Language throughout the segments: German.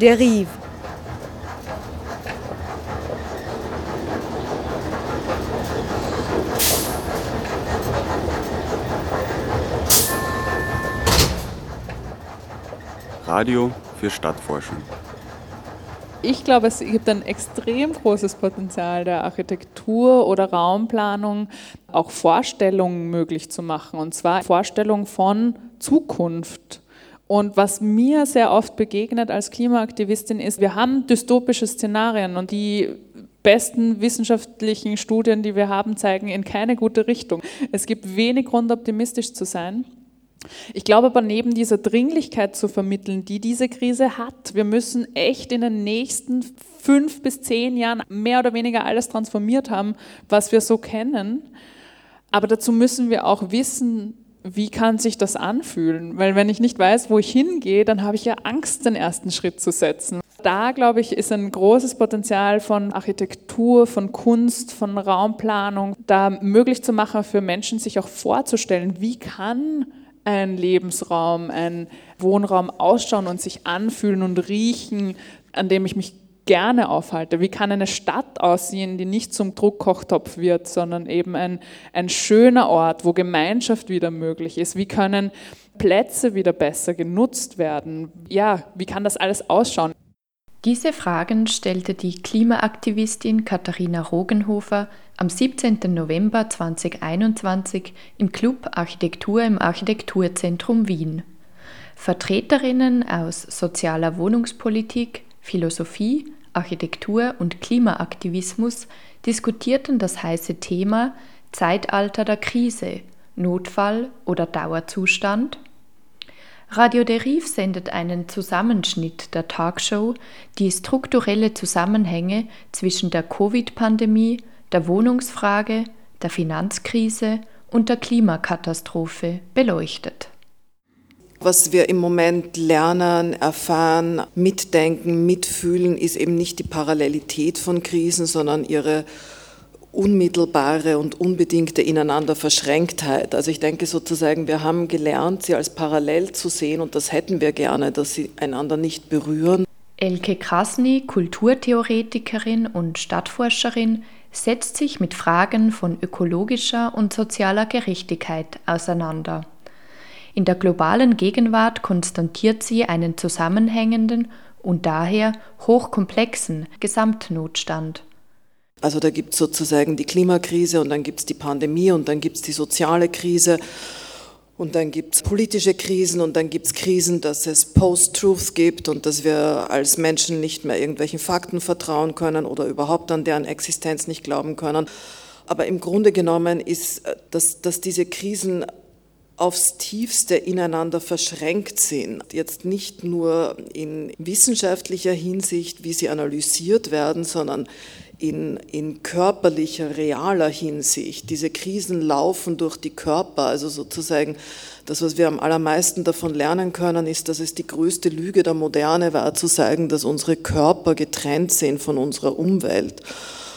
dérive. Radio für Stadtforschung. Ich glaube, es gibt ein extrem großes Potenzial der Architektur oder Raumplanung, auch Vorstellungen möglich zu machen. Und zwar Vorstellungen von Zukunft. Und was mir sehr oft begegnet als Klimaaktivistin ist, wir haben dystopische Szenarien und die besten wissenschaftlichen Studien, die wir haben, zeigen in keine gute Richtung. Es gibt wenig Grund, optimistisch zu sein. Ich glaube aber neben dieser Dringlichkeit zu vermitteln, die diese Krise hat, wir müssen echt in den nächsten fünf bis zehn Jahren mehr oder weniger alles transformiert haben, was wir so kennen. Aber dazu müssen wir auch wissen, wie kann sich das anfühlen? Weil wenn ich nicht weiß, wo ich hingehe, dann habe ich ja Angst, den ersten Schritt zu setzen. Da, glaube ich, ist ein großes Potenzial von Architektur, von Kunst, von Raumplanung, da möglich zu machen für Menschen, sich auch vorzustellen, wie kann ein Lebensraum, ein Wohnraum ausschauen und sich anfühlen und riechen, an dem ich mich gerne aufhalte? Wie kann eine Stadt aussehen, die nicht zum Druckkochtopf wird, sondern eben ein, ein schöner Ort, wo Gemeinschaft wieder möglich ist? Wie können Plätze wieder besser genutzt werden? Ja, wie kann das alles ausschauen? Diese Fragen stellte die Klimaaktivistin Katharina Rogenhofer am 17. November 2021 im Club Architektur im Architekturzentrum Wien. Vertreterinnen aus sozialer Wohnungspolitik, Philosophie, Architektur und Klimaaktivismus diskutierten das heiße Thema Zeitalter der Krise, Notfall oder Dauerzustand. Radio Deriv sendet einen Zusammenschnitt der Talkshow, die strukturelle Zusammenhänge zwischen der Covid-Pandemie, der Wohnungsfrage, der Finanzkrise und der Klimakatastrophe beleuchtet. Was wir im Moment lernen, erfahren, mitdenken, mitfühlen, ist eben nicht die Parallelität von Krisen, sondern ihre unmittelbare und unbedingte ineinander Verschränktheit. Also ich denke sozusagen, wir haben gelernt, sie als parallel zu sehen und das hätten wir gerne, dass sie einander nicht berühren. Elke Krasny, Kulturtheoretikerin und Stadtforscherin, setzt sich mit Fragen von ökologischer und sozialer Gerechtigkeit auseinander. In der globalen Gegenwart konstatiert sie einen zusammenhängenden und daher hochkomplexen Gesamtnotstand. Also da gibt es sozusagen die Klimakrise und dann gibt es die Pandemie und dann gibt es die soziale Krise und dann gibt es politische Krisen und dann gibt es Krisen, dass es Post-Truth gibt und dass wir als Menschen nicht mehr irgendwelchen Fakten vertrauen können oder überhaupt an deren Existenz nicht glauben können. Aber im Grunde genommen ist, äh, dass, dass diese Krisen aufs tiefste ineinander verschränkt sind. Jetzt nicht nur in wissenschaftlicher Hinsicht, wie sie analysiert werden, sondern in, in körperlicher, realer Hinsicht. Diese Krisen laufen durch die Körper, also sozusagen das, was wir am allermeisten davon lernen können, ist, dass es die größte Lüge der Moderne war, zu sagen, dass unsere Körper getrennt sind von unserer Umwelt.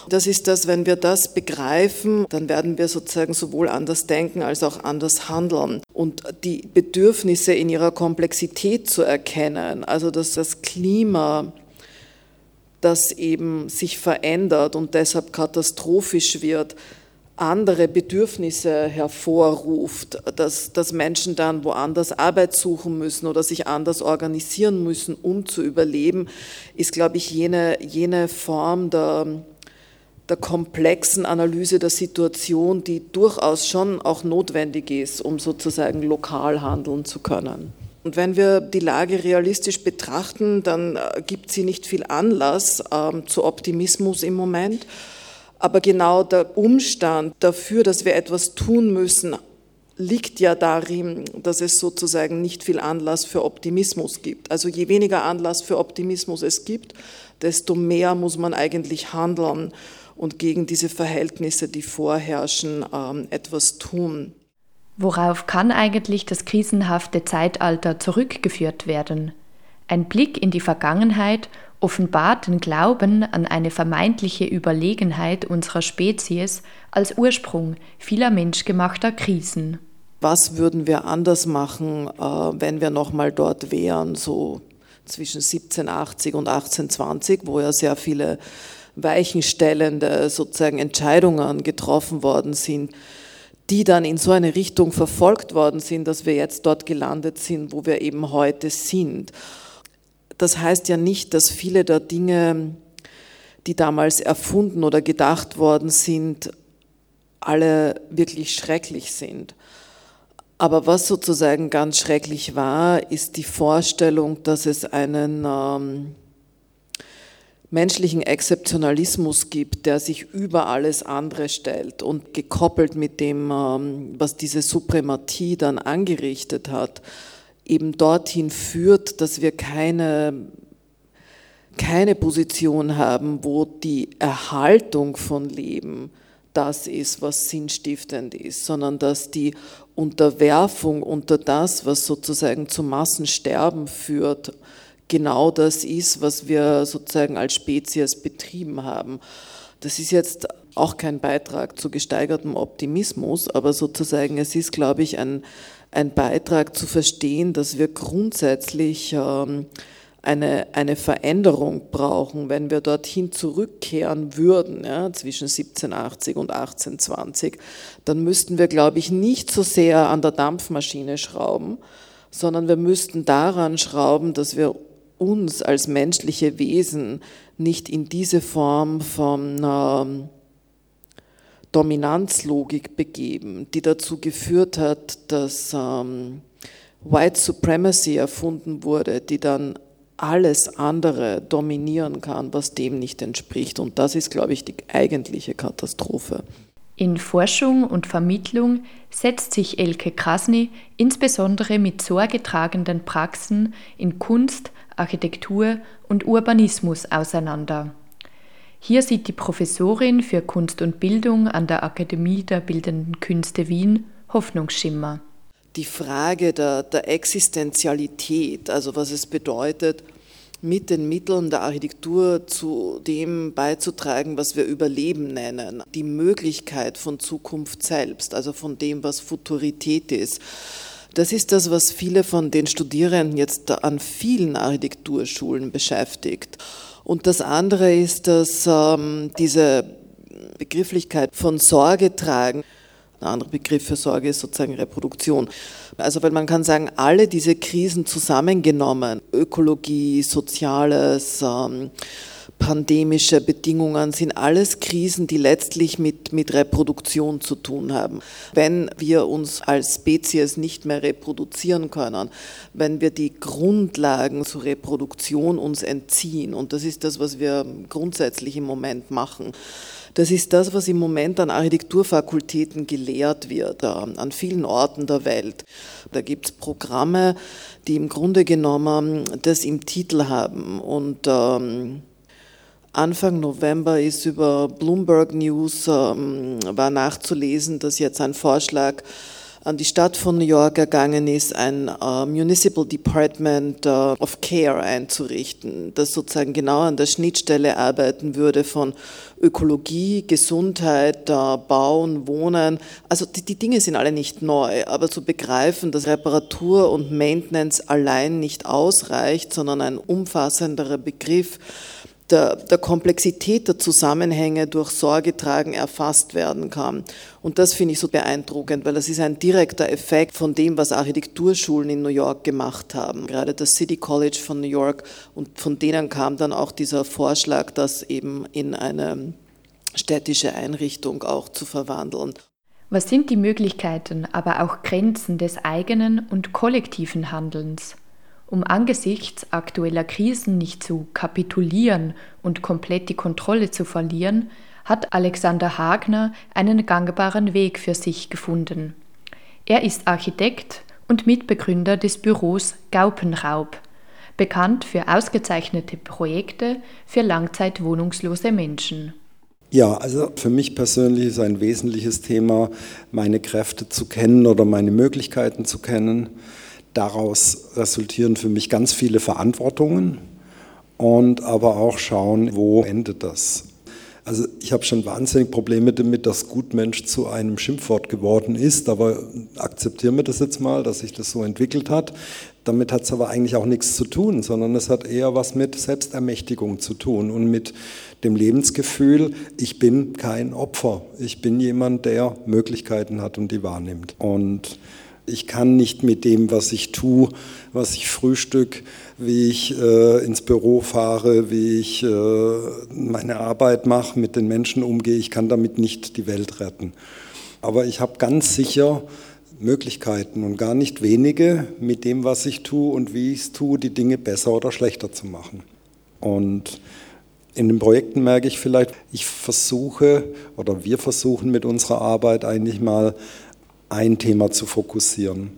Das ist das, wenn wir das begreifen, dann werden wir sozusagen sowohl anders denken als auch anders handeln. Und die Bedürfnisse in ihrer Komplexität zu erkennen, also dass das Klima, das eben sich verändert und deshalb katastrophisch wird, andere Bedürfnisse hervorruft, dass, dass Menschen dann woanders Arbeit suchen müssen oder sich anders organisieren müssen, um zu überleben, ist, glaube ich, jene, jene Form der, der komplexen Analyse der Situation, die durchaus schon auch notwendig ist, um sozusagen lokal handeln zu können. Und wenn wir die Lage realistisch betrachten, dann äh, gibt sie nicht viel Anlass ähm, zu Optimismus im Moment. Aber genau der Umstand dafür, dass wir etwas tun müssen, liegt ja darin, dass es sozusagen nicht viel Anlass für Optimismus gibt. Also je weniger Anlass für Optimismus es gibt, desto mehr muss man eigentlich handeln und gegen diese Verhältnisse, die vorherrschen, ähm, etwas tun. Worauf kann eigentlich das krisenhafte Zeitalter zurückgeführt werden? Ein Blick in die Vergangenheit offenbart den Glauben an eine vermeintliche Überlegenheit unserer Spezies als Ursprung vieler menschgemachter Krisen. Was würden wir anders machen, äh, wenn wir noch mal dort wären, so zwischen 1780 und 1820, wo ja sehr viele weichenstellende sozusagen Entscheidungen getroffen worden sind, die dann in so eine Richtung verfolgt worden sind, dass wir jetzt dort gelandet sind, wo wir eben heute sind. Das heißt ja nicht, dass viele der Dinge, die damals erfunden oder gedacht worden sind, alle wirklich schrecklich sind. Aber was sozusagen ganz schrecklich war, ist die Vorstellung, dass es einen ähm, menschlichen Exzeptionalismus gibt, der sich über alles andere stellt und gekoppelt mit dem, ähm, was diese Suprematie dann angerichtet hat, eben dorthin führt, dass wir keine, keine Position haben, wo die Erhaltung von Leben das ist, was sinnstiftend ist, sondern dass die Unterwerfung unter das, was sozusagen zum Massensterben führt, genau das ist, was wir sozusagen als Spezies betrieben haben. Das ist jetzt auch kein Beitrag zu gesteigertem Optimismus, aber sozusagen es ist, glaube ich, ein, ein Beitrag zu verstehen, dass wir grundsätzlich ähm, eine, eine Veränderung brauchen, wenn wir dorthin zurückkehren würden, ja, zwischen 1780 und 1820, dann müssten wir, glaube ich, nicht so sehr an der Dampfmaschine schrauben, sondern wir müssten daran schrauben, dass wir uns als menschliche Wesen nicht in diese Form von ähm, Dominanzlogik begeben, die dazu geführt hat, dass ähm, White Supremacy erfunden wurde, die dann alles andere dominieren kann, was dem nicht entspricht. Und das ist, glaube ich, die eigentliche Katastrophe. In Forschung und Vermittlung setzt sich Elke Krasny insbesondere mit sorgetragenden Praxen in Kunst, Architektur und Urbanismus auseinander. Hier sieht die Professorin für Kunst und Bildung an der Akademie der Bildenden Künste Wien Hoffnungsschimmer. Die Frage der, der Existenzialität, also was es bedeutet, mit den Mitteln der Architektur zu dem beizutragen, was wir Überleben nennen. Die Möglichkeit von Zukunft selbst, also von dem, was Futurität ist. Das ist das, was viele von den Studierenden jetzt an vielen Architekturschulen beschäftigt. Und das andere ist, dass ähm, diese Begrifflichkeit von Sorge tragen, ein anderer Begriff für Sorge ist sozusagen Reproduktion. Also weil man kann sagen, alle diese Krisen zusammengenommen, Ökologie, Soziales, ähm, pandemische Bedingungen sind alles Krisen, die letztlich mit, mit Reproduktion zu tun haben. Wenn wir uns als Spezies nicht mehr reproduzieren können, wenn wir die Grundlagen zur Reproduktion uns entziehen, und das ist das, was wir grundsätzlich im Moment machen, das ist das, was im Moment an Architekturfakultäten gelehrt wird, an vielen Orten der Welt. Da gibt es Programme, die im Grunde genommen das im Titel haben und ähm, Anfang November ist über Bloomberg News ähm, war nachzulesen, dass jetzt ein Vorschlag an die Stadt von New York ergangen ist, ein uh, Municipal Department uh, of Care einzurichten, das sozusagen genau an der Schnittstelle arbeiten würde von Ökologie, Gesundheit, uh, Bauen, Wohnen. Also die, die Dinge sind alle nicht neu, aber zu begreifen, dass Reparatur und Maintenance allein nicht ausreicht, sondern ein umfassenderer Begriff, der, der Komplexität der Zusammenhänge durch Sorgetragen erfasst werden kann. Und das finde ich so beeindruckend, weil das ist ein direkter Effekt von dem, was Architekturschulen in New York gemacht haben. Gerade das City College von New York und von denen kam dann auch dieser Vorschlag, das eben in eine städtische Einrichtung auch zu verwandeln. Was sind die Möglichkeiten, aber auch Grenzen des eigenen und kollektiven Handelns? Um angesichts aktueller Krisen nicht zu kapitulieren und komplett die Kontrolle zu verlieren, hat Alexander Hagner einen gangbaren Weg für sich gefunden. Er ist Architekt und Mitbegründer des Büros Gaupenraub, bekannt für ausgezeichnete Projekte für langzeitwohnungslose Menschen. Ja, also für mich persönlich ist ein wesentliches Thema, meine Kräfte zu kennen oder meine Möglichkeiten zu kennen Daraus resultieren für mich ganz viele Verantwortungen und aber auch schauen, wo endet das. Also ich habe schon wahnsinnig Probleme damit, dass Gutmensch zu einem Schimpfwort geworden ist, aber akzeptieren wir das jetzt mal, dass sich das so entwickelt hat. Damit hat es aber eigentlich auch nichts zu tun, sondern es hat eher was mit Selbstermächtigung zu tun und mit dem Lebensgefühl, ich bin kein Opfer, ich bin jemand, der Möglichkeiten hat und die wahrnimmt. Und ich kann nicht mit dem, was ich tue, was ich frühstück, wie ich äh, ins Büro fahre, wie ich äh, meine Arbeit mache, mit den Menschen umgehe, ich kann damit nicht die Welt retten. Aber ich habe ganz sicher Möglichkeiten und gar nicht wenige, mit dem, was ich tue und wie ich es tue, die Dinge besser oder schlechter zu machen. Und in den Projekten merke ich vielleicht, ich versuche oder wir versuchen mit unserer Arbeit eigentlich mal ein Thema zu fokussieren,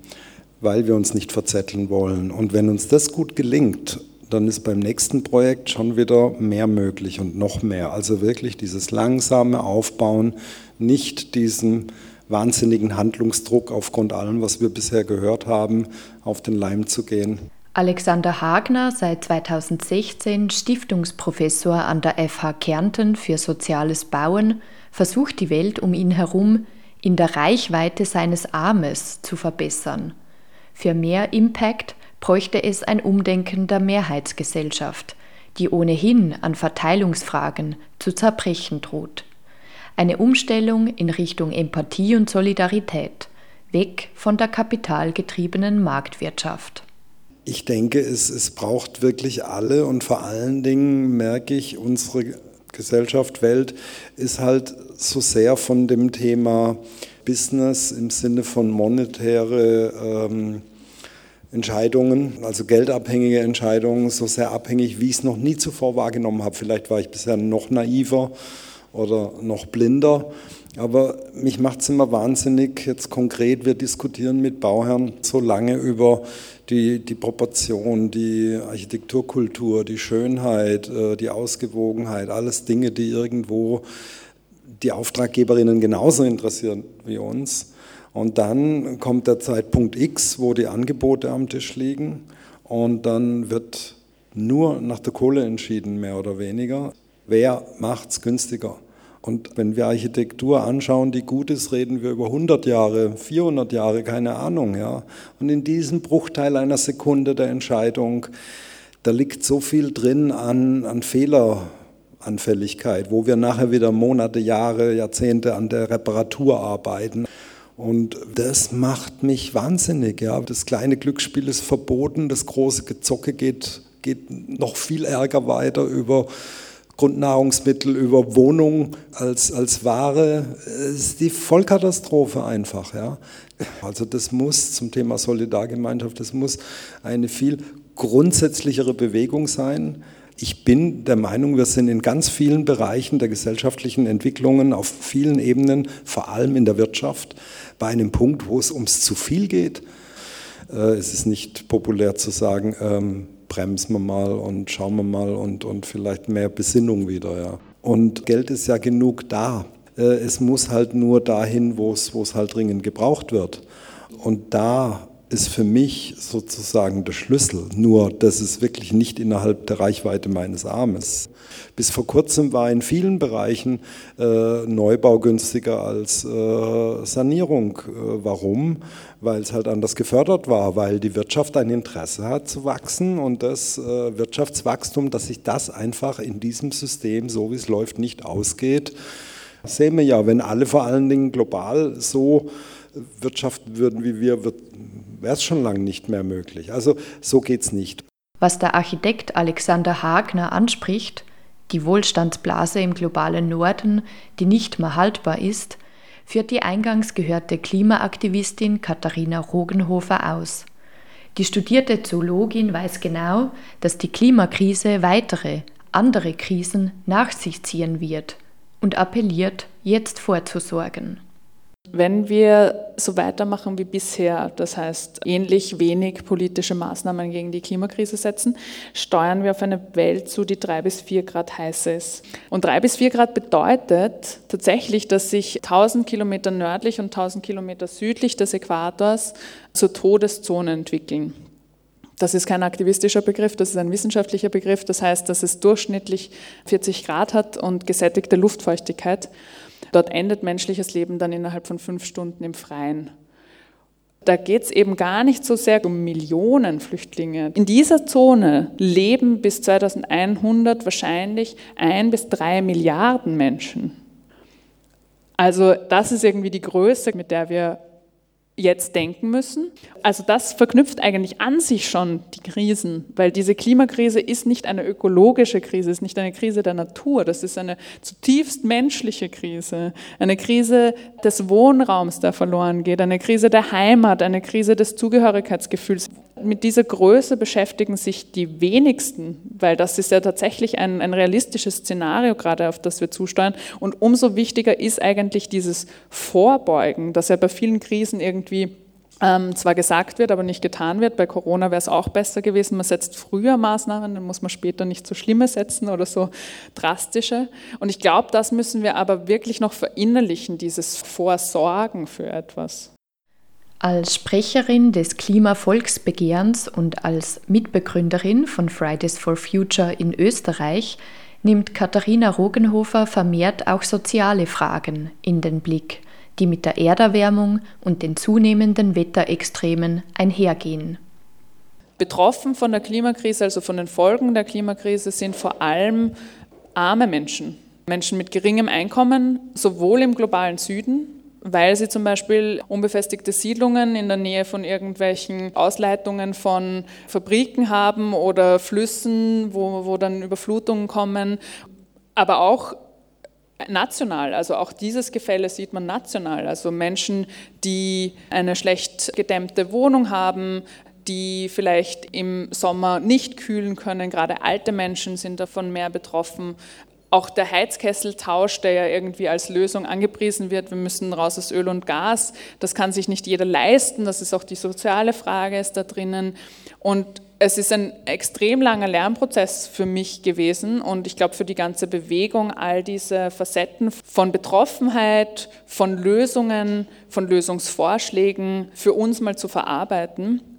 weil wir uns nicht verzetteln wollen. Und wenn uns das gut gelingt, dann ist beim nächsten Projekt schon wieder mehr möglich und noch mehr. Also wirklich dieses langsame Aufbauen, nicht diesen wahnsinnigen Handlungsdruck aufgrund allem, was wir bisher gehört haben, auf den Leim zu gehen. Alexander Hagner, seit 2016 Stiftungsprofessor an der FH Kärnten für soziales Bauen, versucht die Welt um ihn herum in der Reichweite seines Armes zu verbessern. Für mehr Impact bräuchte es ein Umdenken der Mehrheitsgesellschaft, die ohnehin an Verteilungsfragen zu zerbrechen droht. Eine Umstellung in Richtung Empathie und Solidarität, weg von der kapitalgetriebenen Marktwirtschaft. Ich denke, es, es braucht wirklich alle und vor allen Dingen merke ich, unsere Gesellschaft, Welt ist halt so sehr von dem Thema Business im Sinne von monetäre ähm, Entscheidungen, also geldabhängige Entscheidungen, so sehr abhängig, wie ich es noch nie zuvor wahrgenommen habe. Vielleicht war ich bisher noch naiver oder noch blinder. Aber mich macht es immer wahnsinnig, jetzt konkret, wir diskutieren mit Bauherren so lange über die, die Proportion, die Architekturkultur, die Schönheit, äh, die Ausgewogenheit, alles Dinge, die irgendwo die Auftraggeberinnen genauso interessieren wie uns. Und dann kommt der Zeitpunkt X, wo die Angebote am Tisch liegen und dann wird nur nach der Kohle entschieden, mehr oder weniger. Wer macht es günstiger? Und wenn wir Architektur anschauen, die gut ist, reden wir über 100 Jahre, 400 Jahre, keine Ahnung. Ja. Und in diesem Bruchteil einer Sekunde der Entscheidung, da liegt so viel drin an, an Fehleranfälligkeit, wo wir nachher wieder Monate, Jahre, Jahrzehnte an der Reparatur arbeiten. Und das macht mich wahnsinnig. Ja. Das kleine Glücksspiel ist verboten, das große Gezocke geht, geht noch viel ärger weiter über Grundnahrungsmittel über Wohnung als, als Ware. Es ist die Vollkatastrophe einfach. Ja. Also das muss zum Thema Solidargemeinschaft, das muss eine viel grundsätzlichere Bewegung sein. Ich bin der Meinung, wir sind in ganz vielen Bereichen der gesellschaftlichen Entwicklungen auf vielen Ebenen, vor allem in der Wirtschaft, bei einem Punkt, wo es ums zu viel geht. Äh, es ist nicht populär zu sagen, ähm, bremsen wir mal und schauen wir mal und, und vielleicht mehr Besinnung wieder. Ja. Und Geld ist ja genug da. Äh, es muss halt nur dahin, wo es, wo es halt dringend gebraucht wird. Und da ist für mich sozusagen der Schlüssel. Nur, das ist wirklich nicht innerhalb der Reichweite meines Armes. Bis vor kurzem war in vielen Bereichen äh, Neubau günstiger als äh, Sanierung. Äh, warum? Weil es halt anders gefördert war, weil die Wirtschaft ein Interesse hat zu wachsen und das äh, Wirtschaftswachstum, dass sich das einfach in diesem System, so wie es läuft, nicht ausgeht. Sehen wir ja, wenn alle vor allen Dingen global so wirtschaften würden wie wir, wäre es schon lange nicht mehr möglich. Also so geht es nicht. Was der Architekt Alexander Hagner anspricht, die Wohlstandsblase im globalen Norden, die nicht mehr haltbar ist, führt die eingangs gehörte Klimaaktivistin Katharina Rogenhofer aus. Die studierte Zoologin weiß genau, dass die Klimakrise weitere, andere Krisen nach sich ziehen wird und appelliert, jetzt vorzusorgen. Wenn wir so weitermachen wie bisher, das heißt ähnlich wenig politische Maßnahmen gegen die Klimakrise setzen, steuern wir auf eine Welt zu, die drei bis vier Grad heiß ist. Und drei bis vier Grad bedeutet tatsächlich, dass sich 1000 Kilometer nördlich und 1000 Kilometer südlich des Äquators zur Todeszone entwickeln. Das ist kein aktivistischer Begriff, das ist ein wissenschaftlicher Begriff. Das heißt, dass es durchschnittlich 40 Grad hat und gesättigte Luftfeuchtigkeit. Dort endet menschliches Leben dann innerhalb von fünf Stunden im Freien. Da geht es eben gar nicht so sehr um Millionen Flüchtlinge. In dieser Zone leben bis 2100 wahrscheinlich ein bis drei Milliarden Menschen. Also das ist irgendwie die Größe, mit der wir jetzt denken müssen. Also das verknüpft eigentlich an sich schon die Krisen, weil diese Klimakrise ist nicht eine ökologische Krise, ist nicht eine Krise der Natur, das ist eine zutiefst menschliche Krise, eine Krise des Wohnraums, der verloren geht, eine Krise der Heimat, eine Krise des Zugehörigkeitsgefühls. Mit dieser Größe beschäftigen sich die wenigsten, weil das ist ja tatsächlich ein, ein realistisches Szenario gerade, auf das wir zusteuern. Und umso wichtiger ist eigentlich dieses Vorbeugen, das ja bei vielen Krisen irgendwie ähm, zwar gesagt wird, aber nicht getan wird. Bei Corona wäre es auch besser gewesen, man setzt früher Maßnahmen, dann muss man später nicht so schlimme setzen oder so drastische. Und ich glaube, das müssen wir aber wirklich noch verinnerlichen, dieses Vorsorgen für etwas. Als Sprecherin des Klimavolksbegehrens und als Mitbegründerin von Fridays for Future in Österreich nimmt Katharina Rogenhofer vermehrt auch soziale Fragen in den Blick die mit der Erderwärmung und den zunehmenden Wetterextremen einhergehen. Betroffen von der Klimakrise, also von den Folgen der Klimakrise, sind vor allem arme Menschen, Menschen mit geringem Einkommen, sowohl im globalen Süden, weil sie zum Beispiel unbefestigte Siedlungen in der Nähe von irgendwelchen Ausleitungen von Fabriken haben oder Flüssen, wo, wo dann Überflutungen kommen, aber auch national. Also auch dieses Gefälle sieht man national. Also Menschen, die eine schlecht gedämmte Wohnung haben, die vielleicht im Sommer nicht kühlen können. Gerade alte Menschen sind davon mehr betroffen. Auch der Heizkesseltausch, der ja irgendwie als Lösung angepriesen wird, wir müssen raus aus Öl und Gas, das kann sich nicht jeder leisten. Das ist auch die soziale Frage, ist da drinnen. Und es ist ein extrem langer Lernprozess für mich gewesen und ich glaube für die ganze Bewegung all diese Facetten von Betroffenheit, von Lösungen, von Lösungsvorschlägen für uns mal zu verarbeiten.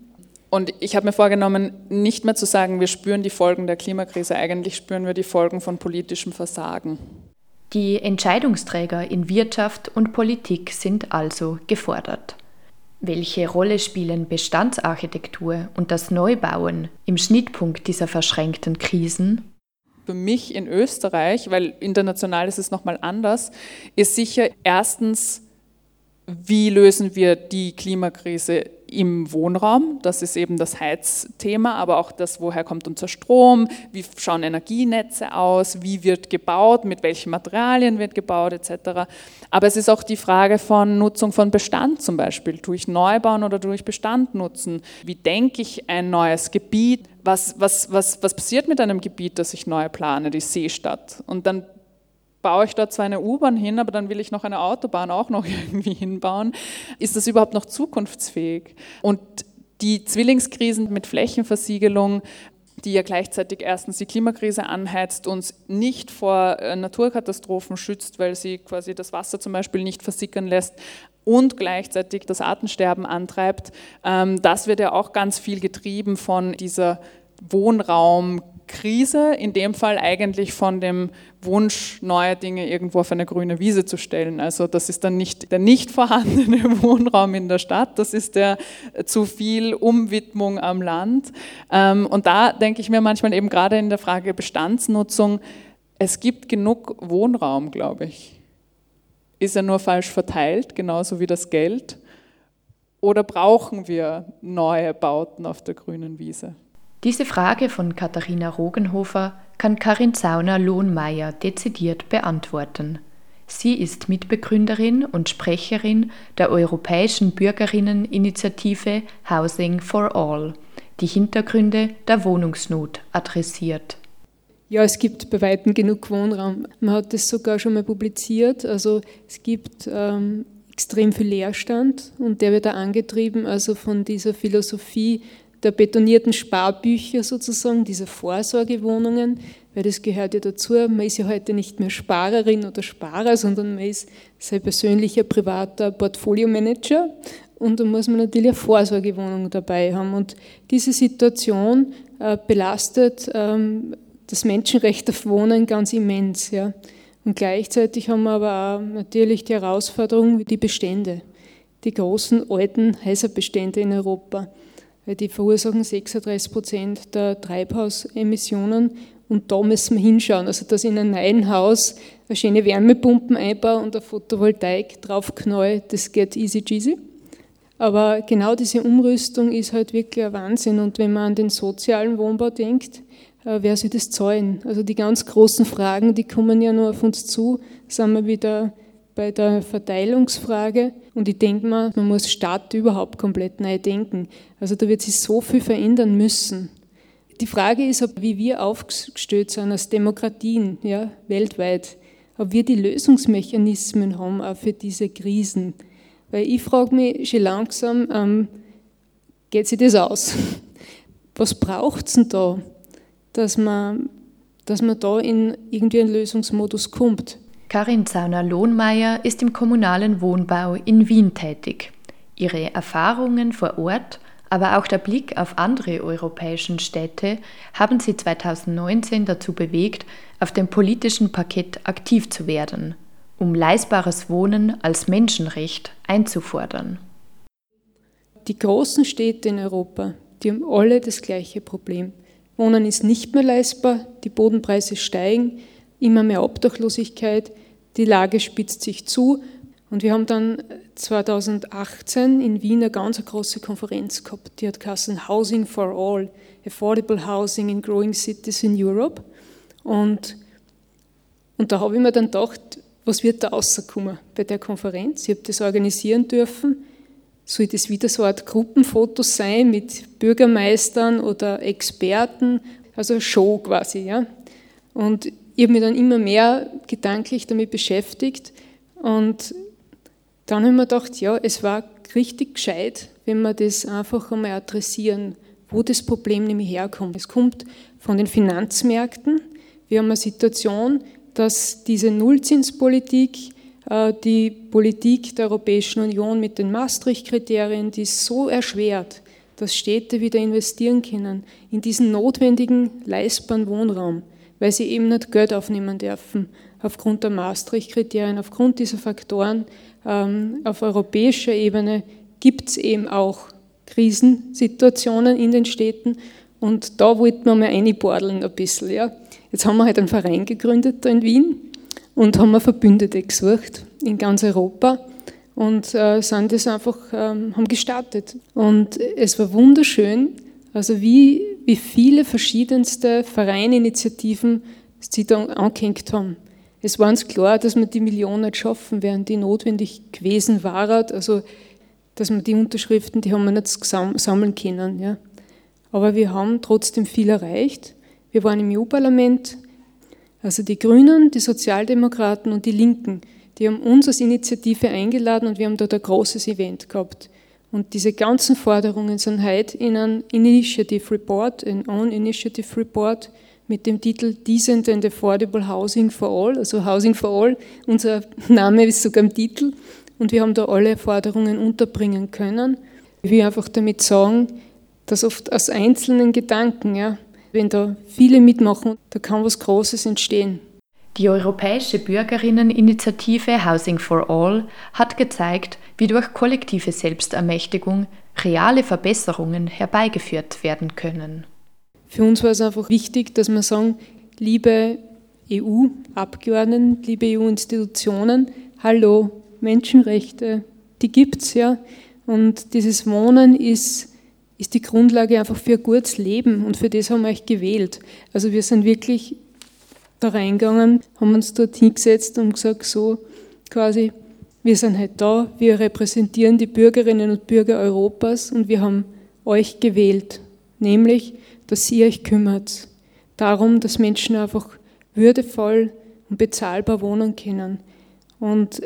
Und ich habe mir vorgenommen, nicht mehr zu sagen, wir spüren die Folgen der Klimakrise, eigentlich spüren wir die Folgen von politischem Versagen. Die Entscheidungsträger in Wirtschaft und Politik sind also gefordert. Welche Rolle spielen Bestandsarchitektur und das Neubauen im Schnittpunkt dieser verschränkten Krisen? Für mich in Österreich, weil international ist es nochmal anders, ist sicher erstens, wie lösen wir die Klimakrise im Wohnraum. Das ist eben das Heizthema, aber auch das, woher kommt unser Strom, wie schauen Energienetze aus, wie wird gebaut, mit welchen Materialien wird gebaut etc. Aber es ist auch die Frage von Nutzung von Bestand zum Beispiel. Tue ich Neubauen oder tue ich Bestand nutzen? Wie denke ich ein neues Gebiet? Was, was, was, was passiert mit einem Gebiet, das ich neu plane, die Seestadt? Und dann baue ich dort zwar eine U-Bahn hin, aber dann will ich noch eine Autobahn auch noch irgendwie hinbauen. Ist das überhaupt noch zukunftsfähig? Und die Zwillingskrisen mit Flächenversiegelung, die ja gleichzeitig erstens die Klimakrise anheizt, uns nicht vor äh, Naturkatastrophen schützt, weil sie quasi das Wasser zum Beispiel nicht versickern lässt und gleichzeitig das Artensterben antreibt. Ähm, das wird ja auch ganz viel getrieben von dieser Wohnraum, Krise, in dem Fall eigentlich von dem Wunsch, neue Dinge irgendwo auf eine grüne Wiese zu stellen. Also das ist dann nicht der nicht vorhandene Wohnraum in der Stadt, das ist der zu viel Umwidmung am Land. Ähm, und da denke ich mir manchmal eben gerade in der Frage Bestandsnutzung, es gibt genug Wohnraum, glaube ich. Ist er nur falsch verteilt, genauso wie das Geld? Oder brauchen wir neue Bauten auf der grünen Wiese? Diese Frage von Katharina Rogenhofer kann Karin Zauner-Lohnmeier dezidiert beantworten. Sie ist Mitbegründerin und Sprecherin der europäischen Bürgerinneninitiative Housing for All, die Hintergründe der Wohnungsnot adressiert. Ja, es gibt bei Weitem genug Wohnraum. Man hat das sogar schon mal publiziert. Also es gibt ähm, extrem viel Leerstand und der wird da angetrieben, also von dieser Philosophie der betonierten Sparbücher sozusagen, diese Vorsorgewohnungen, weil das gehört ja dazu. Man ist ja heute nicht mehr Sparerin oder Sparer, sondern man ist sein persönlicher privater Portfoliomanager und da muss man natürlich eine Vorsorgewohnung dabei haben. Und diese Situation äh, belastet ähm, das Menschenrecht auf Wohnen ganz immens. Ja. Und gleichzeitig haben wir aber auch natürlich die Herausforderung die Bestände, die großen alten Häuserbestände in Europa. Weil die verursachen 36 Prozent der Treibhausemissionen und da müssen wir hinschauen. Also, dass in einem neuen Haus eine schöne Wärmepumpen einbaue und eine Photovoltaik draufknall, das geht easy cheesy. Aber genau diese Umrüstung ist halt wirklich ein Wahnsinn. Und wenn man an den sozialen Wohnbau denkt, äh, wer soll das zahlen? Also die ganz großen Fragen, die kommen ja nur auf uns zu, sind wir wieder bei der Verteilungsfrage. Und ich denke mal, man muss Stadt überhaupt komplett neu denken. Also da wird sich so viel verändern müssen. Die Frage ist, ob, wie wir aufgestellt sind als Demokratien ja, weltweit, ob wir die Lösungsmechanismen haben auch für diese Krisen. Weil ich frage mich schon langsam, ähm, geht sich das aus? Was braucht es denn da, dass man, dass man da in irgendwie einen Lösungsmodus kommt? Karin Zauner-Lohnmeier ist im kommunalen Wohnbau in Wien tätig. Ihre Erfahrungen vor Ort aber auch der Blick auf andere europäische Städte haben sie 2019 dazu bewegt, auf dem politischen Parkett aktiv zu werden, um leistbares Wohnen als Menschenrecht einzufordern. Die großen Städte in Europa, die haben alle das gleiche Problem. Wohnen ist nicht mehr leistbar, die Bodenpreise steigen, immer mehr Obdachlosigkeit, die Lage spitzt sich zu und wir haben dann 2018 in Wien eine ganz große Konferenz gehabt, die hat geheißen Housing for All, Affordable Housing in Growing Cities in Europe. Und, und da habe ich mir dann gedacht, was wird da rauskommen bei der Konferenz? Ich habe das organisieren dürfen. Soll das wieder so eine Art Gruppenfotos sein mit Bürgermeistern oder Experten? Also Show quasi, ja. Und ich habe mich dann immer mehr gedanklich damit beschäftigt und dann haben wir gedacht, ja, es war richtig gescheit, wenn wir das einfach einmal adressieren, wo das Problem nämlich herkommt. Es kommt von den Finanzmärkten. Wir haben eine Situation, dass diese Nullzinspolitik, äh, die Politik der Europäischen Union mit den Maastricht-Kriterien, die so erschwert, dass Städte wieder investieren können in diesen notwendigen, leistbaren Wohnraum, weil sie eben nicht Geld aufnehmen dürfen aufgrund der Maastricht-Kriterien, aufgrund dieser Faktoren ähm, auf europäischer Ebene gibt es eben auch Krisensituationen in den Städten und da wollten wir mal einbordeln ein bisschen. Ja. Jetzt haben wir halt einen Verein gegründet da in Wien und haben wir Verbündete gesucht in ganz Europa und äh, sind das einfach, ähm, haben gestartet. Und es war wunderschön, also wie, wie viele verschiedenste Vereineinitiativen sie da angehängt haben. Es war uns klar, dass wir die Millionen nicht schaffen werden, die notwendig gewesen waren. Also, dass wir die Unterschriften, die haben wir nicht sammeln können. Ja. Aber wir haben trotzdem viel erreicht. Wir waren im EU-Parlament, also die Grünen, die Sozialdemokraten und die Linken, die haben uns als Initiative eingeladen und wir haben dort ein großes Event gehabt. Und diese ganzen Forderungen sind heute in einem Initiative Report, ein Own Initiative Report, mit dem Titel Decent and Affordable Housing for All, also Housing for All. Unser Name ist sogar im Titel und wir haben da alle Forderungen unterbringen können. Ich will einfach damit sagen, dass oft aus einzelnen Gedanken, ja, wenn da viele mitmachen, da kann was Großes entstehen. Die europäische Bürgerinneninitiative Housing for All hat gezeigt, wie durch kollektive Selbstermächtigung reale Verbesserungen herbeigeführt werden können. Für uns war es einfach wichtig, dass wir sagen, liebe EU-Abgeordneten, liebe EU-Institutionen, hallo, Menschenrechte, die gibt es ja. Und dieses Wohnen ist, ist die Grundlage einfach für ein gutes Leben und für das haben wir euch gewählt. Also wir sind wirklich da reingegangen, haben uns dort hingesetzt und gesagt, so quasi, wir sind halt da, wir repräsentieren die Bürgerinnen und Bürger Europas und wir haben euch gewählt, nämlich dass ihr euch kümmert. Darum, dass Menschen einfach würdevoll und bezahlbar wohnen können. Und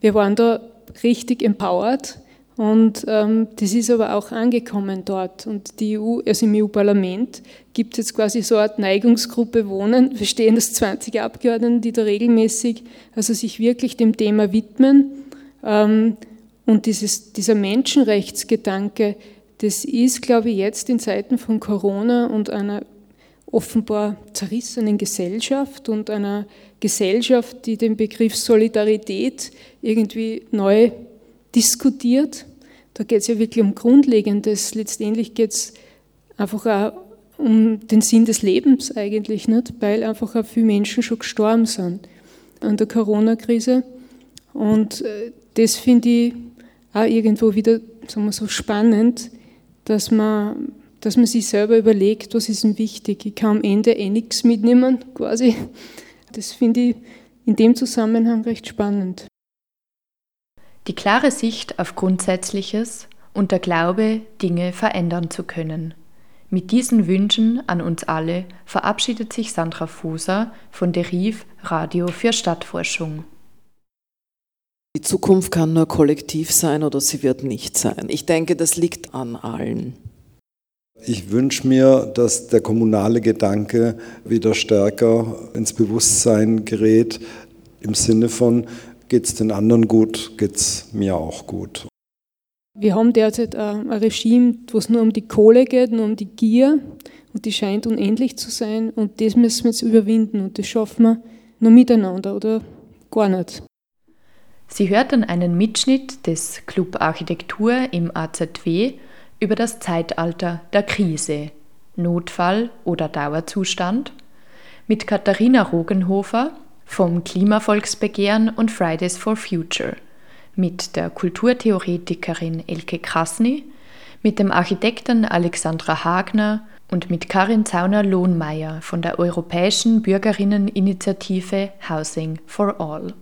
wir waren da richtig empowered und ähm, das ist aber auch angekommen dort. Und die EU, also im EU-Parlament, gibt es jetzt quasi so eine Art Neigungsgruppe Wohnen, bestehen das 20 Abgeordneten, die da regelmäßig also sich wirklich dem Thema widmen. Ähm, Und dieses, dieser Menschenrechtsgedanke, das ist, glaube ich, jetzt in Zeiten von Corona und einer offenbar zerrissenen Gesellschaft und einer Gesellschaft, die den Begriff Solidarität irgendwie neu diskutiert. Da geht es ja wirklich um Grundlegendes. Letztendlich geht es einfach auch um den Sinn des Lebens eigentlich, nicht? weil einfach auch viele Menschen schon gestorben sind an der Corona-Krise. Und äh, das finde ich auch irgendwo wieder sagen wir so spannend, dass man, dass man sich selber überlegt, was ist denn wichtig. Ich kann am Ende eh nichts mitnehmen, quasi. Das finde ich in dem Zusammenhang recht spannend. Die klare Sicht auf Grundsätzliches und der Glaube, Dinge verändern zu können. Mit diesen Wünschen an uns alle verabschiedet sich Sandra Fuser von Deriv Radio für Stadtforschung. Die Zukunft kann nur kollektiv sein oder sie wird nicht sein. Ich denke, das liegt an allen. Ich wünsche mir, dass der kommunale Gedanke wieder stärker ins Bewusstsein gerät, im Sinne von, geht es den anderen gut, geht es mir auch gut. Wir haben derzeit ein Regime, wo es nur um die Kohle geht, nur um die Gier. Und die scheint unendlich zu sein. Und das müssen wir jetzt überwinden. Und das schaffen wir nur miteinander oder? Gar nicht. Sie hörten einen Mitschnitt des Club Architektur im AZW über das Zeitalter der Krise, Notfall oder Dauerzustand. Mit Katharina Rogenhofer vom Klimavolksbegehren und Fridays for Future, mit der Kulturtheoretikerin Elke Krasny, mit dem Architekten Alexandra Hagner und mit Karin Zauner-Lohnmeier von der Europäischen Bürgerinneninitiative Housing for All.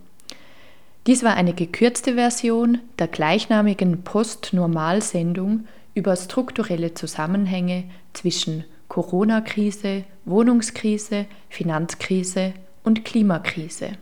Dies war eine gekürzte Version der gleichnamigen Post-Normal-Sendung über strukturelle Zusammenhänge zwischen Corona-Krise, Wohnungskrise, Finanzkrise und Klimakrise.